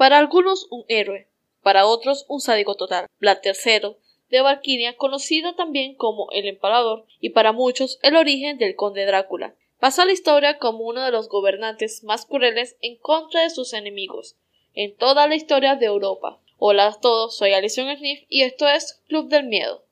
Para algunos un héroe, para otros un sádico total. Vlad III de Valkyria, conocido también como el Empalador, y para muchos el origen del conde Drácula. Pasó a la historia como uno de los gobernantes más crueles en contra de sus enemigos en toda la historia de Europa. Hola a todos, soy Alison Smith y esto es Club del Miedo.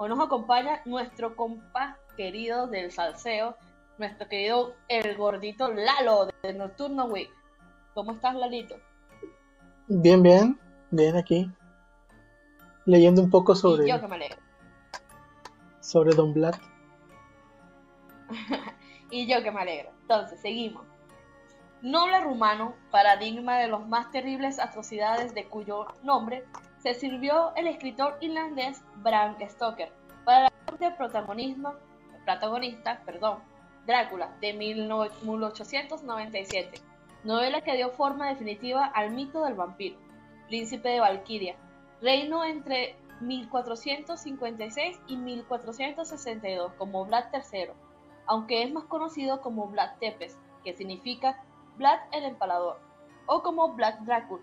Hoy nos acompaña nuestro compa querido del salseo, nuestro querido el gordito Lalo de Nocturno Week. ¿Cómo estás, Lalito? Bien, bien, bien aquí. Leyendo un poco sobre. Y yo que me alegro. Sobre Don Black. y yo que me alegro. Entonces, seguimos. Noble rumano, paradigma de las más terribles atrocidades de cuyo nombre se sirvió el escritor irlandés Bram Stoker de protagonismo, protagonista perdón, Drácula de 1897, novela que dio forma definitiva al mito del vampiro, príncipe de Valkyria, reino entre 1456 y 1462 como Vlad III, aunque es más conocido como Vlad Tepes, que significa Vlad el Empalador, o como Vlad Dracul,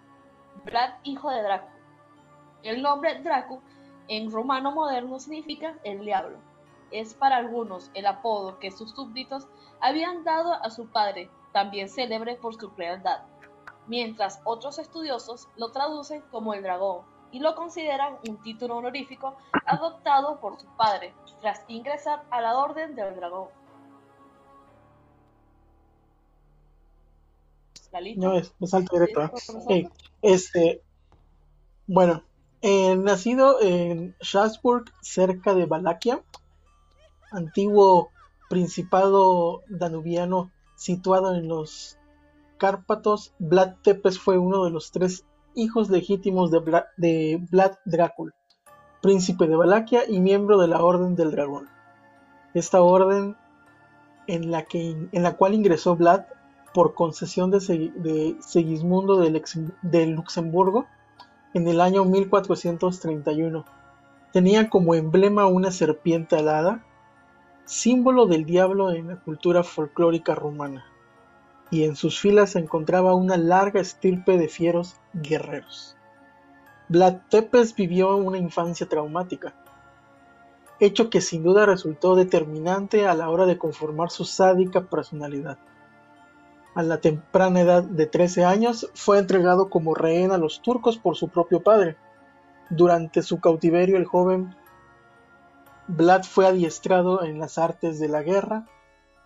Vlad hijo de Drácula. El nombre Dracu en romano moderno significa el diablo. Es para algunos el apodo que sus súbditos habían dado a su padre, también célebre por su crueldad, mientras otros estudiosos lo traducen como el dragón y lo consideran un título honorífico adoptado por su padre tras ingresar a la Orden del Dragón. No, es, salto directo. ¿eh? este, bueno, eh, nacido en Strasbourg, cerca de Valaquia, antiguo principado danubiano situado en los Cárpatos, Vlad Tepes fue uno de los tres hijos legítimos de, Vlad, Drácula, príncipe de Valaquia y miembro de la Orden del Dragón. Esta orden en la, que, en la cual ingresó Vlad por concesión de, Segismundo de Luxemburgo en el año 1431. Tenía como emblema una serpiente alada, símbolo del diablo en la cultura folclórica rumana, y en sus filas se encontraba una larga estirpe de fieros guerreros. Vlad Tepes vivió una infancia traumática, hecho que sin duda resultó determinante a la hora de conformar su sádica personalidad. A la temprana edad de 13 años fue entregado como rehén a los turcos por su propio padre. Durante su cautiverio el joven Vlad fue adiestrado en las artes de la guerra,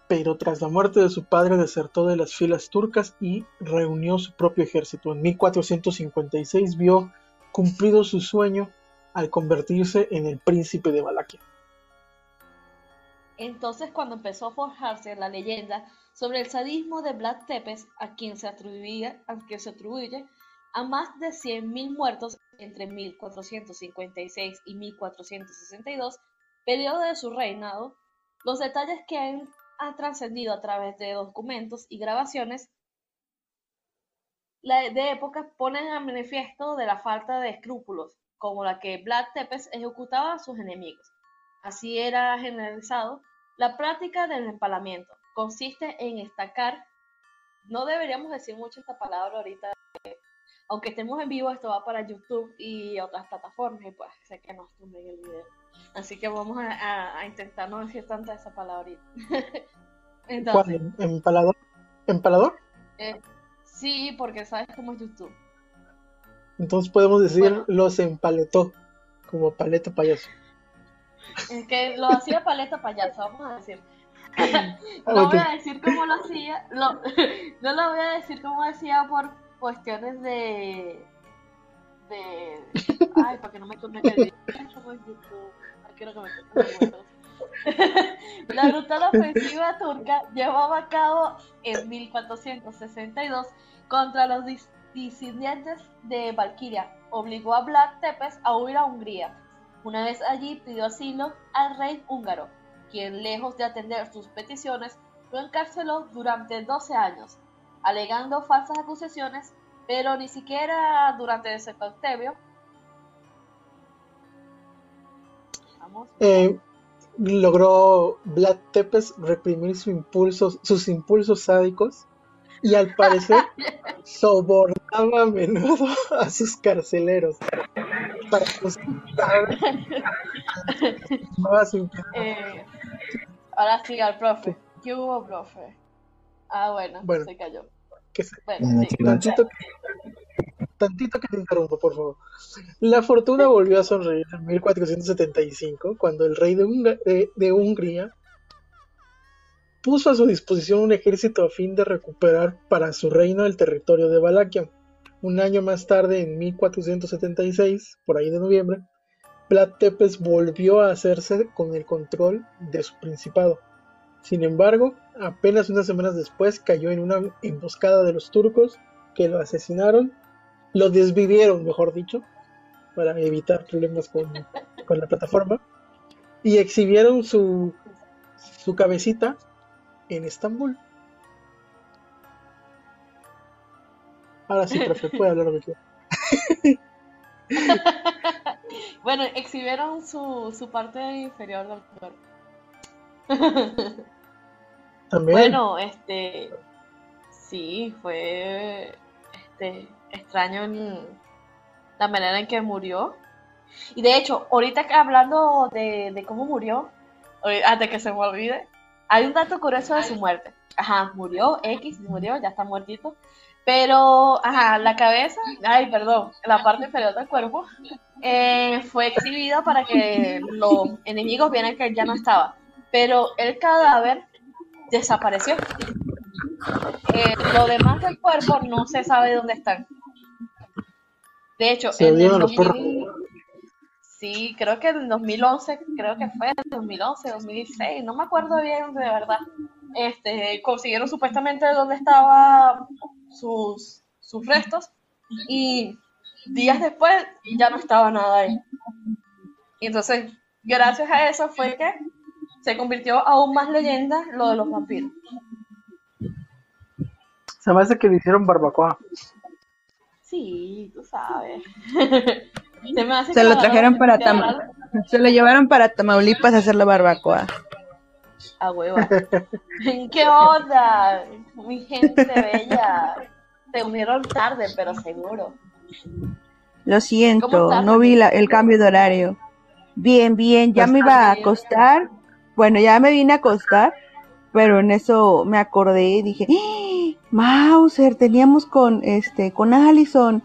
pero tras la muerte de su padre desertó de las filas turcas y reunió su propio ejército. En 1456 vio cumplido su sueño al convertirse en el príncipe de Valaquia. Entonces cuando empezó a forjarse la leyenda sobre el sadismo de Vlad Tepes, a quien se, atribuye, a, se atribuye a más de 100.000 muertos entre 1456 y 1462, periodo de su reinado, los detalles que han, trascendido a través de documentos y grabaciones de época ponen a manifiesto de la falta de escrúpulos, como la que Vlad Tepes ejecutaba a sus enemigos. Así era generalizado la práctica del empalamiento, consiste en estacar, no deberíamos decir mucho esta palabra ahorita, aunque estemos en vivo, esto va para YouTube y otras plataformas y pues sé que nos tumben el video. Así que vamos a, intentar no decir tanta esa palabra Entonces, ¿Empalador? ¿Empalador? Eh, sí, porque sabes cómo es YouTube. Entonces podemos decir los empaletó, como paleta payaso. Que lo hacía paleta payaso, vamos a decir. no voy a decir cómo lo hacía, no lo voy a decir cómo decía por cuestiones de de ay para que no me tome que La brutal ofensiva turca llevaba a cabo en 1462 contra los disidentes de Valkyria. Obligó a Vlad Tepes a huir a Hungría Una vez allí pidió asilo al rey húngaro, quien lejos de atender sus peticiones, lo encarceló durante 12 años, alegando falsas acusaciones, pero ni siquiera durante ese cautiverio. Eh, logró Vlad Tepes reprimir sus impulsos, sus impulsos sádicos y al parecer sobornaba a menudo a sus carceleros para eh, ahora sí al profe. ¿Qué hubo, profe? Ah, bueno, se cayó. Que bueno, tantito, que, tantito que te interrumpo, por favor. La fortuna volvió a sonreír en 1475, cuando el rey de, de Hungría puso a su disposición un ejército a fin de recuperar para su reino el territorio de Valaquia. Un año más tarde, en 1476, por ahí de noviembre, Vlad Tepes volvió a hacerse con el control de su principado. Sin embargo, apenas unas semanas después cayó en una emboscada de los turcos que lo asesinaron, lo desvivieron, mejor dicho, para evitar problemas con, con la plataforma, y exhibieron su, su cabecita en Estambul. Ahora sí, profe, puede hablar lo que quiera. bueno, exhibieron su, su parte inferior del cuerpo. ¿También? Bueno, este. Sí, fue. Este. Extraño en la manera en que murió. Y de hecho, ahorita hablando de, de cómo murió, antes que se me olvide, hay un dato curioso de su muerte. Ajá, murió, X murió, ya está muertito. Pero, ajá, la cabeza, ay, perdón, la parte inferior del cuerpo, eh, fue exhibida para que los enemigos vieran que él ya no estaba. Pero el cadáver desapareció. Eh, lo demás del cuerpo no se sabe dónde están. De hecho, en el Sí, creo que en 2011, creo que fue en 2011, 2016, no me acuerdo bien de verdad. Este, consiguieron supuestamente dónde estaban sus, sus restos y días después ya no estaba nada ahí. Y entonces, gracias a eso fue que se convirtió aún más leyenda lo de los vampiros. Se me hace que le hicieron barbacoa. Sí, tú sabes. Se, lo trajeron para Tamaulipas. Se lo llevaron para Tamaulipas a hacer la barbacoa. A hueva. ¿Qué onda? Mi gente bella. Se unieron tarde, pero seguro. Lo siento, no vi el cambio de horario. Bien, bien, ya me iba a acostar. Bueno, ya me vine a acostar, pero en eso me acordé y dije, ¡Ah! Mauser, teníamos con este, con Allison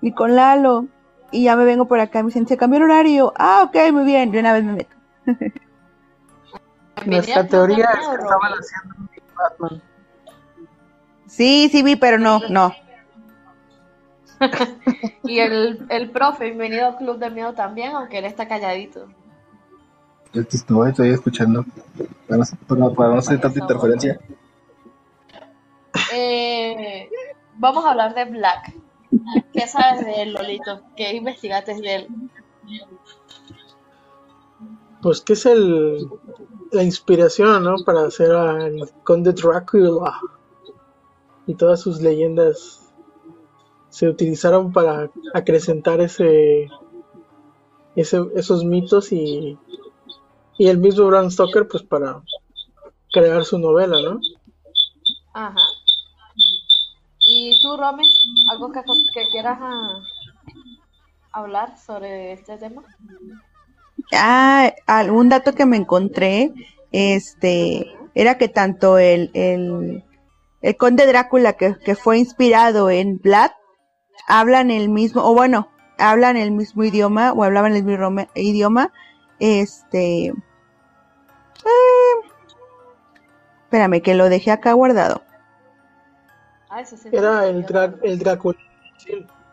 y con Lalo y ya me vengo por acá. Me dicen, se cambió el horario. Ah, ok, muy bien. De una vez me meto. Nuestra teoría es que estaban haciendo un Batman. Sí, sí vi, pero no, no. y el, el profe, bienvenido al Club de Miedo también, aunque él está calladito. Yo estoy, estoy escuchando. Para, para, no hacer tanta interferencia. Eh, vamos a hablar de Black. ¿Qué sabes de él, Lolito? ¿Qué investigaste de él? Pues que es el la inspiración, ¿no? Para hacer al Conde Drácula y todas sus leyendas se utilizaron para acrecentar ese, ese esos mitos y, y el mismo Bram Stoker pues para crear su novela, ¿no? Ajá. ¿Y tú, Rome, algo que, quieras ah, hablar sobre este tema? Ah, algún dato que me encontré, este, era que tanto el, el, el conde Drácula que, que fue inspirado en Vlad, hablan el mismo, o bueno, hablan el mismo idioma, o hablaban el mismo idioma, este, eh, espérame que lo dejé acá guardado. Ah, era el, el Drácula.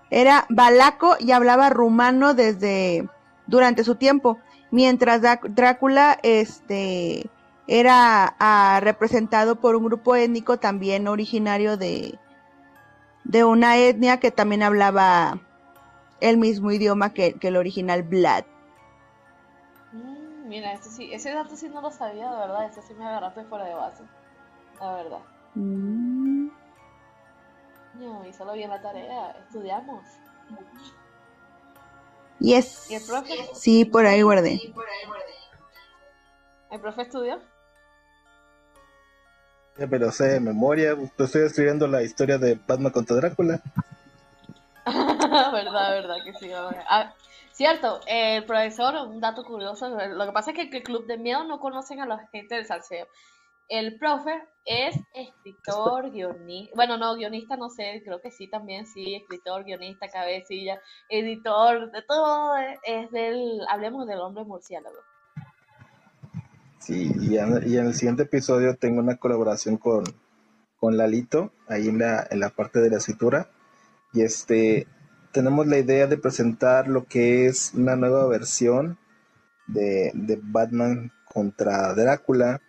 Era balaco y hablaba rumano desde durante su tiempo, mientras Drácula este era ah, representado por un grupo étnico también originario de de una etnia que también hablaba el mismo idioma que, el original Vlad. mira, ese, sí, ese dato sí no lo sabía, de verdad. Ese sí me agarraste fuera de base. La verdad. Mm. No, hizo bien la tarea. Estudiamos. Yes. ¿Y el profe? Sí, por ahí guardé. ¿El profe estudió? Ya pero sé de memoria, estoy escribiendo la historia de Batman contra Drácula. verdad, verdad que sí. Ah, cierto, el profesor, un dato curioso, lo que pasa es que el club de miedo no conocen a la gente del salseo. El profe es escritor, guionista, bueno, no, guionista no sé, creo que sí también, sí, escritor, guionista, cabecilla, editor, de todo, es del, hablemos del hombre murciélago. Sí, y en, el siguiente episodio tengo una colaboración con, con Lalito, ahí en la, en la parte de la escritura, y este, tenemos la idea de presentar lo que es una nueva versión de, de Batman contra Drácula,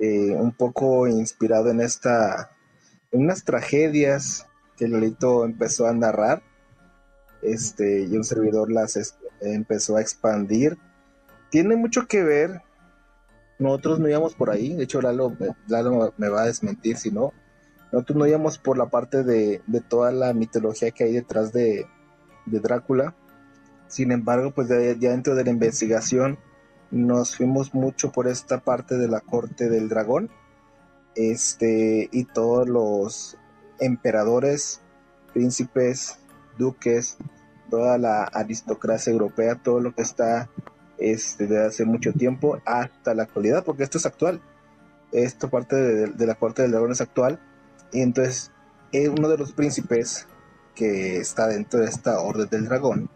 eh, un poco inspirado en esta, en unas tragedias que Lolito empezó a narrar, este, y un servidor las empezó a expandir. Tiene mucho que ver, nosotros no íbamos por ahí, de hecho Lalo, me va a desmentir si no, nosotros no íbamos por la parte de, toda la mitología que hay detrás de, Drácula, sin embargo, pues ya dentro de la investigación, nos fuimos mucho por esta parte de la corte del dragón este y todos los emperadores príncipes duques toda la aristocracia europea todo lo que está este desde hace mucho tiempo hasta la actualidad porque esto es actual. Esto parte de, la corte del dragón es actual y entonces es uno de los príncipes que está dentro de esta orden del dragón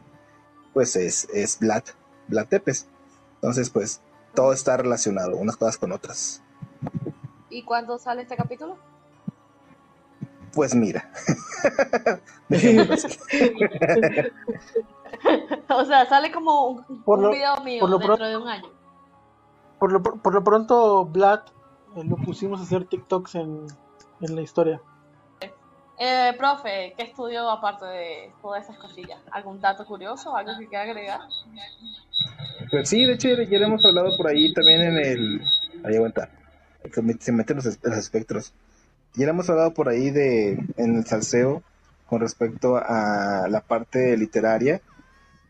pues es es Vlad Vlad Tepes entonces, pues, todo está relacionado, unas cosas con otras. ¿Y cuándo sale este capítulo? Pues mira. o sea, sale como un, video mío dentro de un año. Por lo, por lo pronto, Vlad eh, lo pusimos a hacer TikToks en, en la historia. Eh, profe, ¿qué estudió aparte de todas esas cosillas? ¿Algún dato curioso? ¿Algo que quiera agregar? Pues sí, de hecho ya, le hemos hablado por ahí también en el... Ahí aguanta. Se meten los, espectros. Ya le hemos hablado por ahí de en el salseo con respecto a la parte literaria.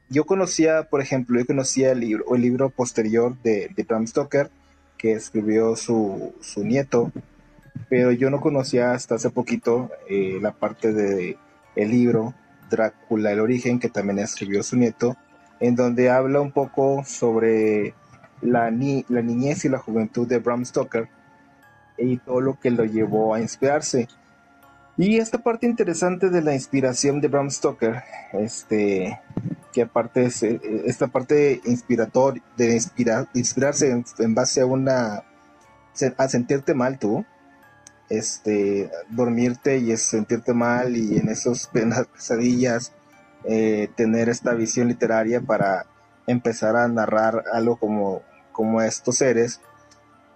Yo conocía, por ejemplo, yo conocía el libro, el libro posterior de, de Bram Stoker que escribió su, su nieto, pero yo no conocía hasta hace poquito eh, la parte de el libro Drácula el origen que también escribió su nieto en donde habla un poco sobre la, ni la niñez y la juventud de Bram Stoker y todo lo que lo llevó a inspirarse. Y esta parte interesante de la inspiración de Bram Stoker, este, que aparte es eh, esta parte inspiratoria, de inspirarse en, base a una, a sentirte mal tú, este, dormirte y sentirte mal y en esos pesadillas eh, tener esta visión literaria para empezar a narrar algo como, como estos seres.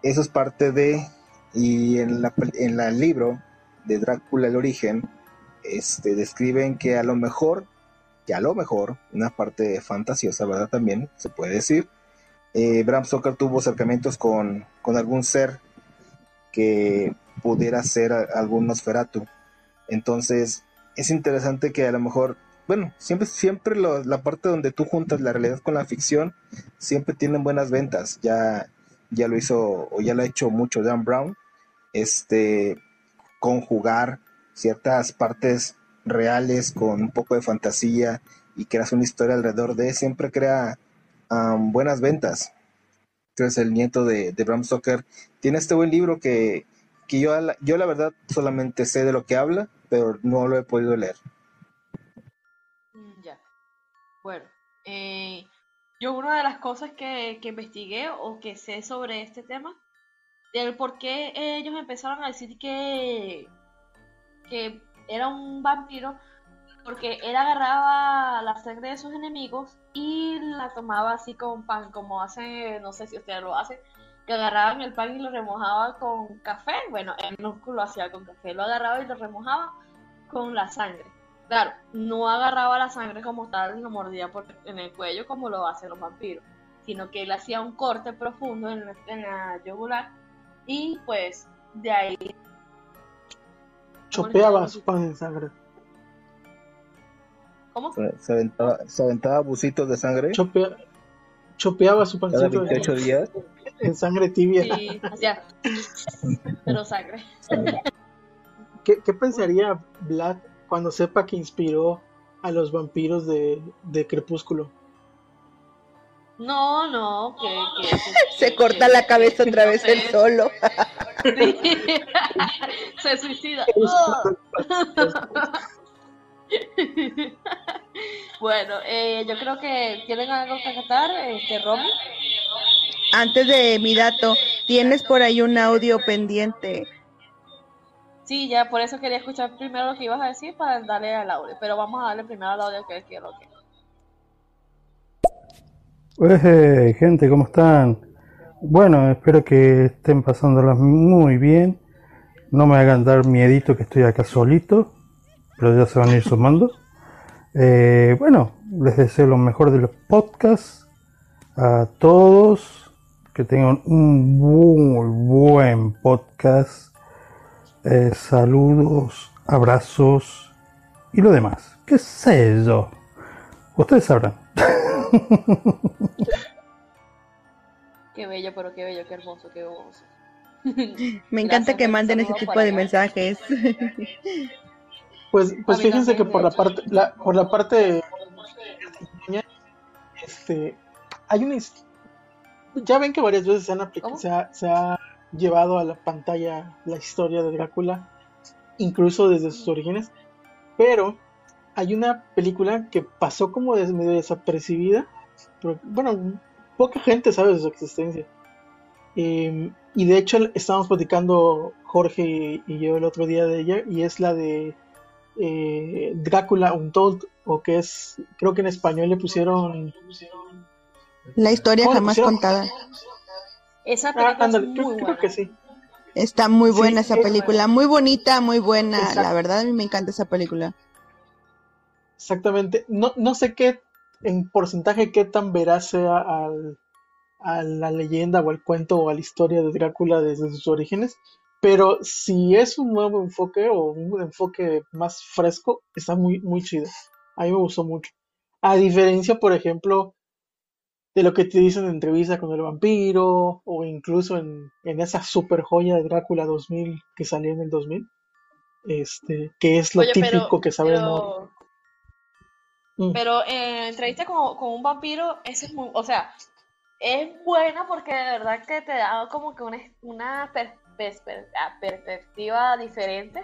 Eso es parte de, y en, la, en el libro de Drácula el origen, este, describen que a lo mejor, que a lo mejor, una parte fantasiosa, ¿verdad? También se puede decir, eh, Bram Stoker tuvo acercamientos con, con algún ser que pudiera ser algún Nosferatu. Entonces, es interesante que a lo mejor bueno, siempre, siempre la parte donde tú juntas la realidad con la ficción, siempre tienen buenas ventas. Ya, ya lo hizo, o ya lo ha hecho mucho Dan Brown, este, conjugar ciertas partes reales con un poco de fantasía y creas una historia alrededor de, siempre crea buenas ventas. Entonces el nieto de, de Bram Stoker tiene este buen libro que, que yo, yo la verdad solamente sé de lo que habla, pero no lo he podido leer. Bueno, eh, yo una de las cosas que, investigué o que sé sobre este tema, del por qué ellos empezaron a decir que, que era un vampiro, porque él agarraba la sangre de sus enemigos y la tomaba así con pan, como hacen, no sé si ustedes lo hacen, que agarraban el pan y lo remojaba con café. Bueno, él no lo hacía con café, lo agarraba y lo remojaba con la sangre. Claro, no agarraba la sangre como tal y lo mordía por, en el cuello como lo hacen los vampiros, sino que él hacía un corte profundo en la, en la yugular y pues de ahí chopeaba su pan en sangre. ¿Cómo? Se aventaba, se aventaba bucitos de sangre. chopeaba su pancito 28 días. En sangre tibia. Sí, ya. Pero sangre. ¿Qué, ¿Qué, pensaría Vlad cuando sepa que inspiró a los vampiros de, de Crepúsculo? No, no, que, se corta la cabeza otra vez el solo. se suicida. bueno, eh, yo creo que tienen algo que cantar, este Romy. Antes de mi dato, tienes por ahí un audio pendiente. Sí, ya por eso quería escuchar primero lo que ibas a decir para darle al audio, pero vamos a darle primero al audio que quiero que. Pues, gente, ¿cómo están? Bueno, espero que estén pasándolas muy bien. No me hagan dar miedito que estoy acá solito, pero ya se van a ir sumando. Eh, bueno, les deseo lo mejor de los podcasts a todos. Que tengan un muy buen podcast. Eh, saludos, abrazos y lo demás. ¿Qué sé yo? Ustedes sabrán. Qué bello, pero qué bello, qué hermoso, qué hermoso. Me encanta que manden ese tipo de mensajes. Pues, pues fíjense que por la parte, la, por la parte este, hay una ya ven que varias veces se, han se, ha, se ha llevado a la pantalla la historia de Drácula, incluso desde sus orígenes, pero hay una película que pasó como medio desapercibida, pero, bueno, poca gente sabe de su existencia. Em, y de hecho estábamos platicando Jorge y, yo el otro día de ella, y es la de eh, Drácula Untold, o que es, creo que en español le pusieron... La historia jamás contada. Esa película ah, muy creo, que sí. Está muy buena esa película, muy bonita, muy buena. La verdad a mí me encanta esa película. Exactamente. No, no sé qué en porcentaje qué tan veraz sea al, a la leyenda o al cuento o a la historia de Drácula desde sus orígenes, pero si es un nuevo enfoque o un enfoque más fresco, está muy, muy chido. A mí me gustó mucho. A diferencia, por ejemplo, de lo que te dicen en entrevista con el vampiro o incluso en, esa super joya de Drácula 2000 que salió en el 2000, este, que es lo típico que sabemos. Mm. Pero eh, entrevista con, con, un vampiro, ese es muy, o sea, es buena porque de verdad que te da como que una, una perspectiva diferente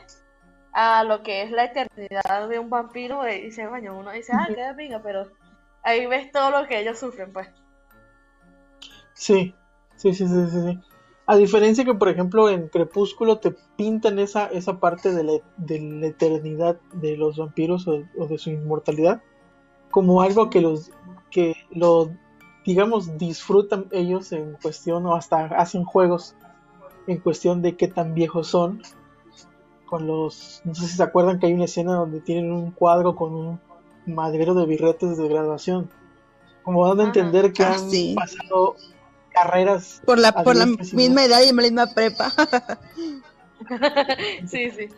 a lo que es la eternidad de un vampiro y dice, bueno, uno dice, ah, qué pinga, pero ahí ves todo lo que ellos sufren, pues. Sí, sí, sí, sí, sí. A diferencia que, por ejemplo, en Crepúsculo te pintan esa, esa parte de la, de la eternidad de los vampiros o, o de su inmortalidad como algo que los que lo digamos disfrutan ellos en cuestión o hasta hacen juegos en cuestión de qué tan viejos son con los no sé si se acuerdan que hay una escena donde tienen un cuadro con un madrero de birretes de graduación. Como dando a entender que ah, han pasado carreras por la por la misma edad y la misma prepa. Sí sí.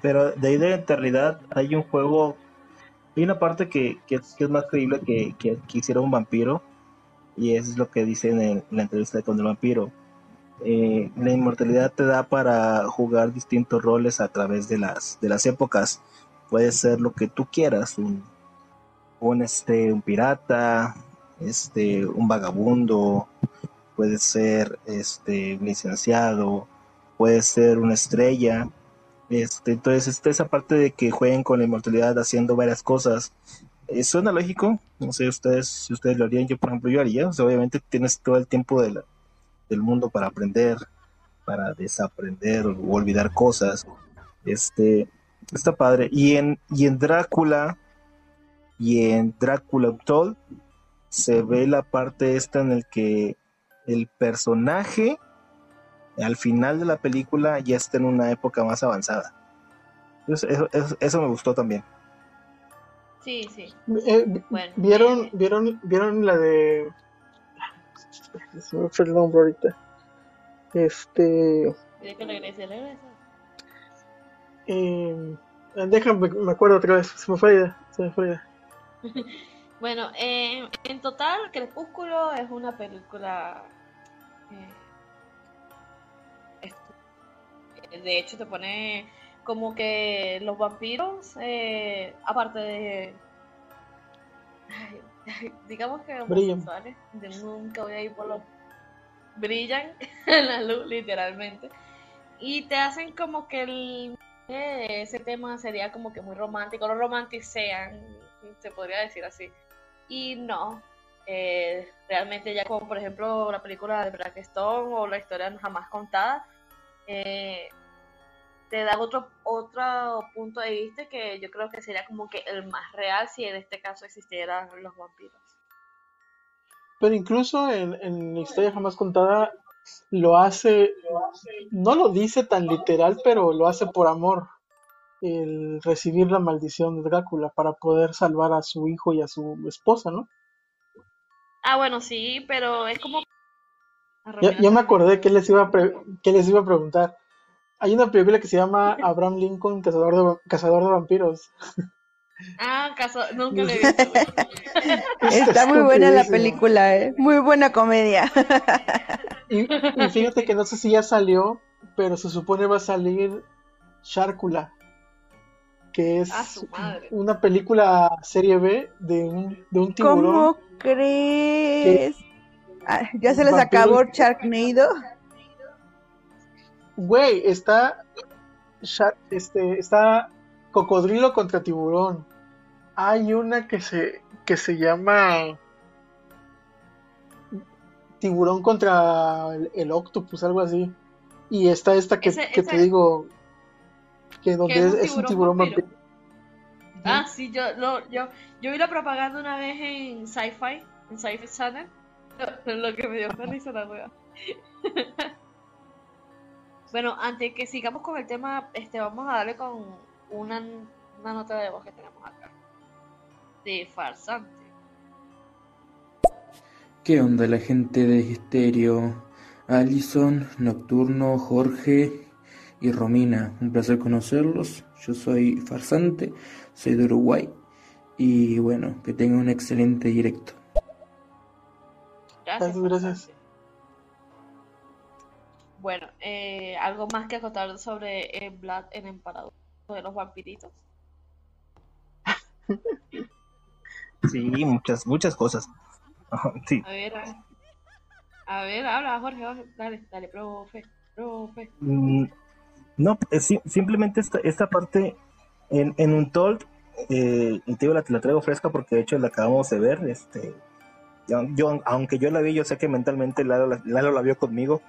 Pero de ahí de la eternidad hay un juego hay una parte que, que, es más creíble que, que, hiciera un vampiro, y es lo que dice en, la entrevista con el vampiro. Eh, la inmortalidad te da para jugar distintos roles a través de las, de las épocas. Puede ser lo que tú quieras, un, un, este, un pirata, este, un vagabundo, puede ser este, un licenciado, puede ser una estrella este, entonces, está esa parte de que jueguen con la inmortalidad haciendo varias cosas. Eh, suena lógico, no sé ustedes si ustedes lo harían, yo por ejemplo yo haría, obviamente tienes todo el tiempo del mundo para aprender, para desaprender o olvidar cosas. Este, está padre. Y en, y en Drácula y en Drácula Untold se ve la parte esta en el que el personaje al final de la película ya está en una época más avanzada. Eso, me gustó también. Sí, sí. Eh, ¿vieron, vieron, ¿Vieron la de Se me fue el nombre ahorita. Este. Eh, déjame, me acuerdo otra vez. Se me fue Se me fue bueno, eh, en total, Crepúsculo es una película. Eh, de hecho, te pone como que los vampiros, eh, aparte de. digamos que homosexuales, de nunca voy a ir por los. brillan en la luz, literalmente. Y te hacen como que el. Ese tema sería como que muy romántico, lo romanticean, se podría decir así. Y no, eh, realmente ya como por ejemplo la película de Blackstone o la historia jamás contada, eh, te da otro, otro punto de vista que yo creo que sería como que el más real si en este caso existieran los vampiros. Pero incluso en, en historia jamás contada lo hace, no lo dice tan literal, pero lo hace por amor, el recibir la maldición de Drácula para poder salvar a su hijo y a su esposa, ¿no? Ah, bueno, sí, pero es como... Ya, me acordé que les, iba que les iba a preguntar. Hay una película que se llama Abraham Lincoln, Cazador de, Cazador de Vampiros. Ah, caso, nunca lo he visto. Está muy buena la película, ¿eh? muy buena comedia. Y, fíjate que no sé si ya salió, pero se supone va a salir Sharkula, que es una película serie B de un, de un tiburón. ¿Cómo crees? Ah, ¿Ya se les acabó Sharknado? Güey, está. Este, está Cocodrilo contra Tiburón. Hay una que se, que se llama. Tiburón contra el, Octopus, algo así. Y está esta que, te digo. Que donde es, un tiburón, vampiro. Ah, sí, yo, yo, yo vi la propaganda una vez en Sci-Fi, en Sci-Fi Channel. Lo, que me dio feliz la nueva. Bueno, antes que sigamos con el tema, este, vamos a darle con una, nota de voz que tenemos acá. De farsante. ¿Qué onda la gente de Histerio? Alison, Nocturno, Jorge y Romina. Un placer conocerlos. Yo soy farsante, soy de Uruguay. Y bueno, que tengan un excelente directo. Gracias. Gracias. Bueno, eh, ¿algo más que acotar sobre el eh, Blood en Emparador? De los vampiritos. Sí, muchas, muchas cosas. sí. A ver, a ver, habla Jorge, dale, dale, profe, profe. Mm, no, simplemente esta, esta parte en, en un told, eh, te la, la, traigo fresca porque de hecho la acabamos de ver, este, yo, aunque yo la vi, yo sé que mentalmente Lalo, Lalo la vio conmigo,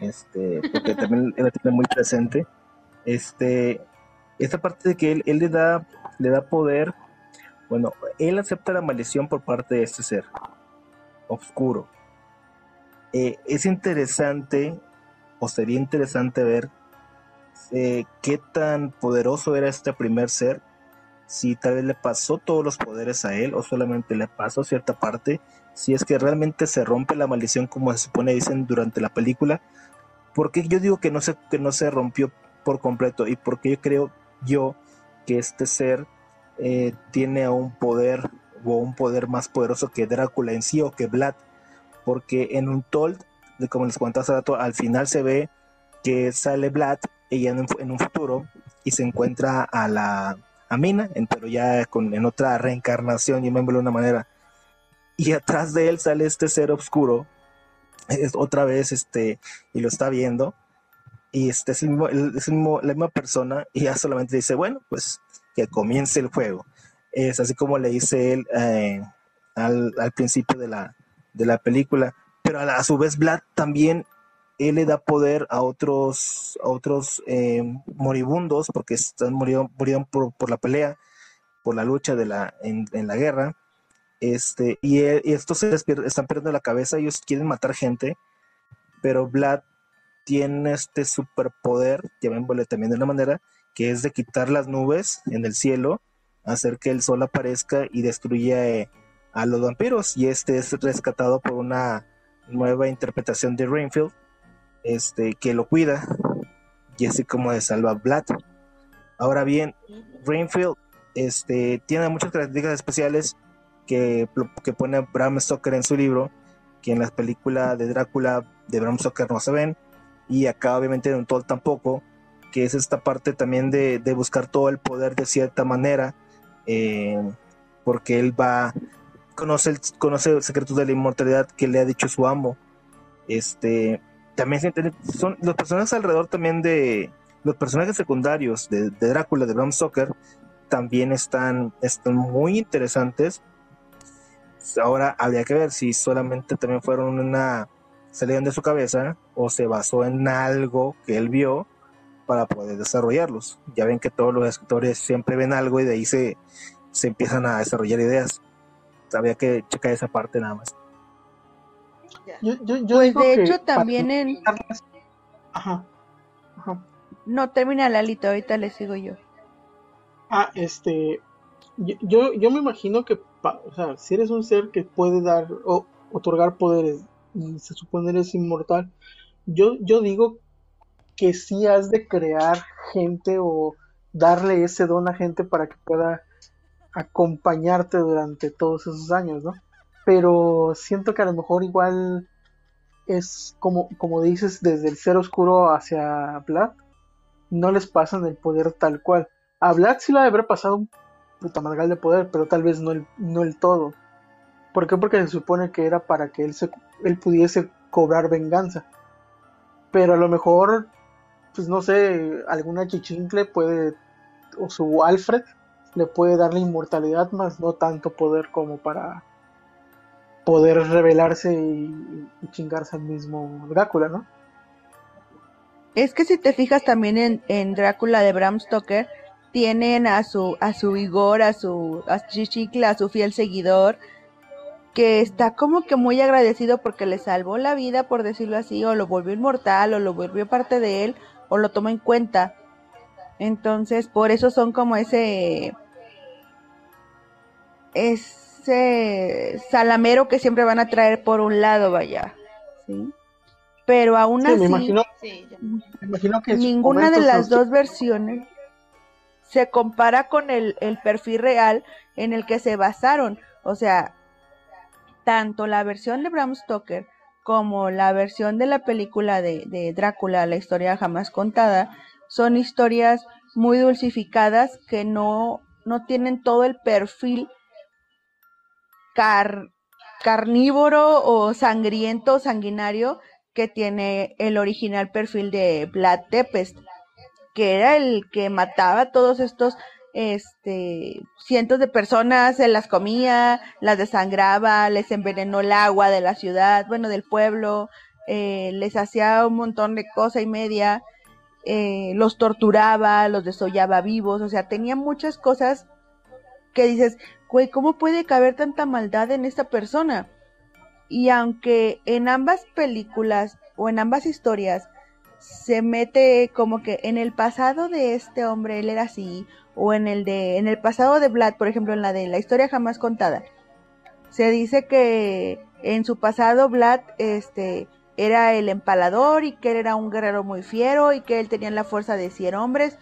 este, porque también la tiene muy presente. Este, esta parte de que él, él le da, le da poder, bueno, él acepta la maldición por parte de este ser oscuro. Eh, es interesante, o sería interesante ver eh, qué tan poderoso era este primer ser, si tal vez le pasó todos los poderes a él o solamente le pasó cierta parte, si es que realmente se rompe la maldición como se supone dicen durante la película, porque yo digo que no se, que no se rompió por completo y porque yo creo yo que este ser eh, tiene un poder un poder más poderoso que Drácula en sí o que Vlad, porque en un Told, como les contaba hace rato, al final se ve que sale Vlad ella en un, en un futuro y se encuentra a la Mina, pero ya con, en otra reencarnación, y me de una manera. Y atrás de él sale este ser oscuro es otra vez este y lo está viendo y este es, mismo, es la misma persona y ya solamente dice bueno pues que comience el juego es así como le dice él eh, al, al, principio de la, de la película. Pero a, su vez Vlad también él le da poder a otros a otros eh, moribundos porque están murieron, por, por, la pelea por la lucha de la en, en la guerra. Este, y, e, estos se están perdiendo la cabeza, ellos quieren matar gente, pero Vlad tiene este superpoder, llamémosle también de una manera, que es de quitar las nubes en el cielo, hacer que el sol aparezca y destruya eh, a los vampiros. Y este es rescatado por una nueva interpretación de Rainfield, este, que lo cuida y así como de salva Vlad. Ahora bien, Rainfield este, tiene muchas características especiales que, que pone Bram Stoker en su libro, que en las películas de Drácula de Bram Stoker no se ven, y acá obviamente en un Toll tampoco, que es esta parte también de, buscar todo el poder de cierta manera, eh, porque él va, conoce el, conoce el secreto de la inmortalidad que le ha dicho su amo. Este, también son los personajes alrededor también de los personajes secundarios de, Drácula de Bram Stoker también están, están muy interesantes. Ahora habría que ver si solamente también fueron una salieron de su cabeza o se basó en algo que él vio para poder desarrollarlos. Ya ven que todos los escritores siempre ven algo y de ahí se, se empiezan a desarrollar ideas. Había que checar esa parte nada más. pues de hecho también en... Ajá. No, termina Lalito, ahorita le sigo yo. Ah, este... Yo, yo, me imagino que, o sea, si eres un ser que puede dar o otorgar poderes y se supone eres inmortal, yo, yo digo que sí has de crear gente o darle ese don a gente para que pueda acompañarte durante todos esos años, ¿no? Pero siento que a lo mejor igual es como, como dices, desde el ser oscuro hacia Vlad, no les pasan el poder tal cual. A Vlad sí le haber pasado un puta margal de poder, pero tal vez no el, no el todo. ¿Por qué? Porque se supone que era para que él, se, él pudiese cobrar venganza. Pero a lo mejor pues no sé, alguna chichincle puede, o su Alfred, le puede dar la inmortalidad, más no tanto poder como para poder revelarse y, chingarse al mismo Drácula, ¿no? Es que si te fijas también en, Drácula de Bram Stoker, tienen a su, a su Igor, a su a Chichicle, a su fiel seguidor, que está como que muy agradecido porque le salvó la vida, por decirlo así, o lo volvió inmortal, o lo volvió parte de él, o lo toma en cuenta. Entonces, por eso son como ese ese salamero que siempre van a traer por un lado, vaya. ¿sí? Pero aún así, imagino, que ninguna de las dos versiones se compara con el, el perfil real en el que se basaron. O sea, tanto la versión de Bram Stoker como la versión de la película de, Drácula, la historia jamás contada, son historias muy dulcificadas que no, no tienen todo el perfil carnívoro o sangriento, sanguinario que tiene el original perfil de Vlad Tepes, que era el que mataba a todos estos este, cientos de personas se las comía, las desangraba, les envenenó el agua de la ciudad, bueno, del pueblo, eh, les hacía un montón de cosa y media, eh, los torturaba, los desollaba vivos, o sea, tenía muchas cosas que dices, güey, ¿cómo puede caber tanta maldad en esta persona? Y aunque en ambas películas o en ambas historias se mete como que en el pasado de este hombre él era así o en el de en el pasado de Vlad, por ejemplo, en la de la historia jamás contada. Se dice que en su pasado Vlad este era el empalador y que él era un guerrero muy fiero y que él tenía la fuerza de 100 hombres,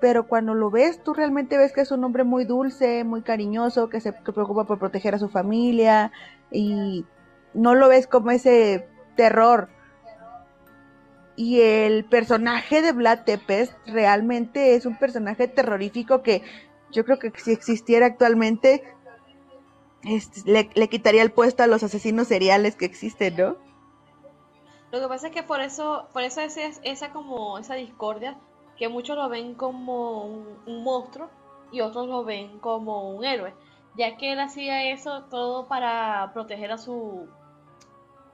pero cuando lo ves tú realmente ves que es un hombre muy dulce, muy cariñoso, que se preocupa por proteger a su familia y no lo ves como ese terror y el personaje de Vlad Tepes realmente es un personaje terrorífico que yo creo que si existiera actualmente este, le, quitaría el puesto a los asesinos seriales que existen, ¿no? Lo que pasa es que por eso, por eso es, esa como esa discordia, que muchos lo ven como un, monstruo y otros lo ven como un héroe, ya que él hacía eso todo para proteger a su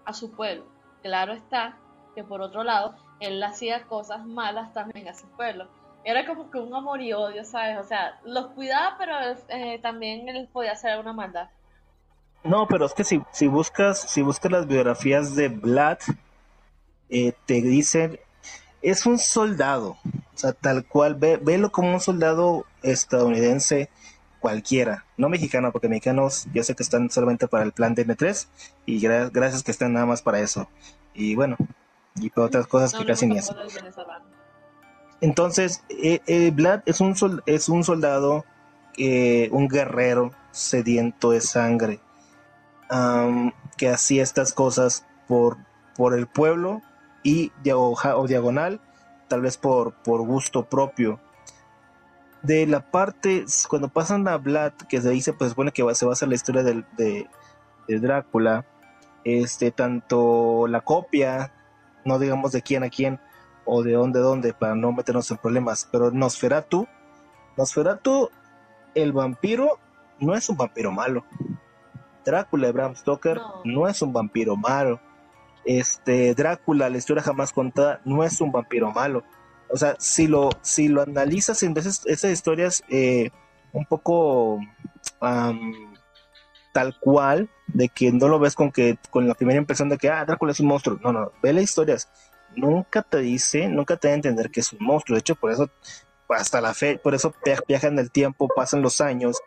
a su pueblo. Claro está, que por otro lado, él hacía cosas malas también a su pueblo. Era como que un amor y odio, ¿sabes? O sea, los cuidaba, pero eh, también él podía hacer una maldad. No, pero es que si, si buscas, si buscas las biografías de Vlad, eh, te dicen, es un soldado, o sea, tal cual, ve, velo como un soldado estadounidense cualquiera, no mexicano, porque mexicanos yo sé que están solamente para el plan de M3 y gracias que están nada más para eso. Y bueno, y otras cosas que casi ni hacen. Entonces, eh, eh, Vlad es un, es un soldado, eh, un guerrero sediento de sangre, que hacía estas cosas por, por el pueblo y o, diagonal, tal vez por, por gusto propio. De la parte, cuando pasan a Vlad, que se dice, pues supone que se basa en la historia de, de, Drácula, este, tanto la copia, no digamos de quién a quién, o de dónde a dónde, para no meternos en problemas, pero Nosferatu, Nosferatu, el vampiro, no es un vampiro malo. Drácula de Bram Stoker no. es un vampiro malo. Este, Drácula, la historia jamás contada, no es un vampiro malo. O sea, si lo, si lo analizas en veces esas historias eh, un poco tal cual, de que no lo ves con que con la primera impresión de que ah, Drácula es un monstruo. No, no, ve las historias. Nunca te dice, nunca te da a entender que es un monstruo. De hecho, por eso hasta la fe, por eso viajan el tiempo, pasan los años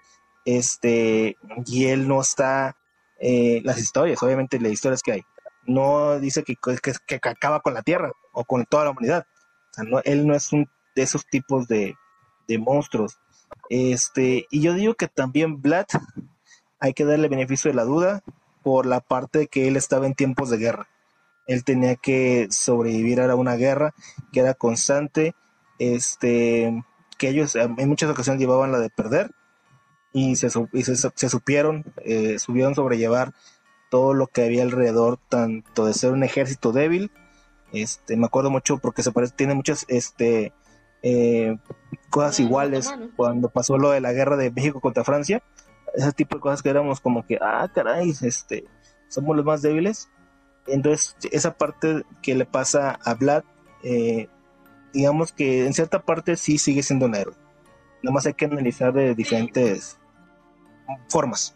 este, y él no está, eh, las historias, obviamente las historias que hay, no dice que, que, acaba con la Tierra o con toda la humanidad. O sea, no, él no es un de esos tipos de, de monstruos. Este, y yo digo que también Vlad hay que darle beneficio de la duda por la parte de que él estaba en tiempos de guerra. Él tenía que sobrevivir a una guerra que era constante, este, que ellos en muchas ocasiones llevaban la de perder y se, se, supieron, eh, subieron sobrellevar todo lo que había alrededor, tanto de ser un ejército débil, este, me acuerdo mucho porque se parece, tiene muchas este, eh, cosas iguales cuando pasó lo de la guerra de México contra Francia, ese tipo de cosas que éramos como que, ah, caray, este, somos los más débiles. Entonces, esa parte que le pasa a Vlad, eh, digamos que en cierta parte sí sigue siendo un héroe. Nada más hay que analizar de diferentes formas.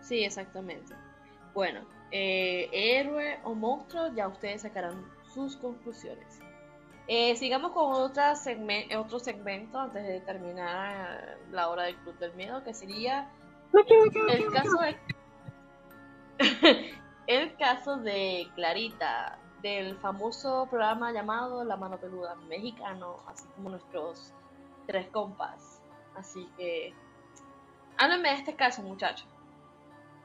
Sí, exactamente. Bueno, eh, héroe o monstruo, ya ustedes sacarán sus conclusiones. Eh, sigamos con otra otro segmento antes de terminar la hora del Club del Miedo, que sería el caso de, el caso de Clarita, del famoso programa llamado La Mano Peluda mexicano, así como nuestros tres compas. Así que háblenme de este caso, muchachos.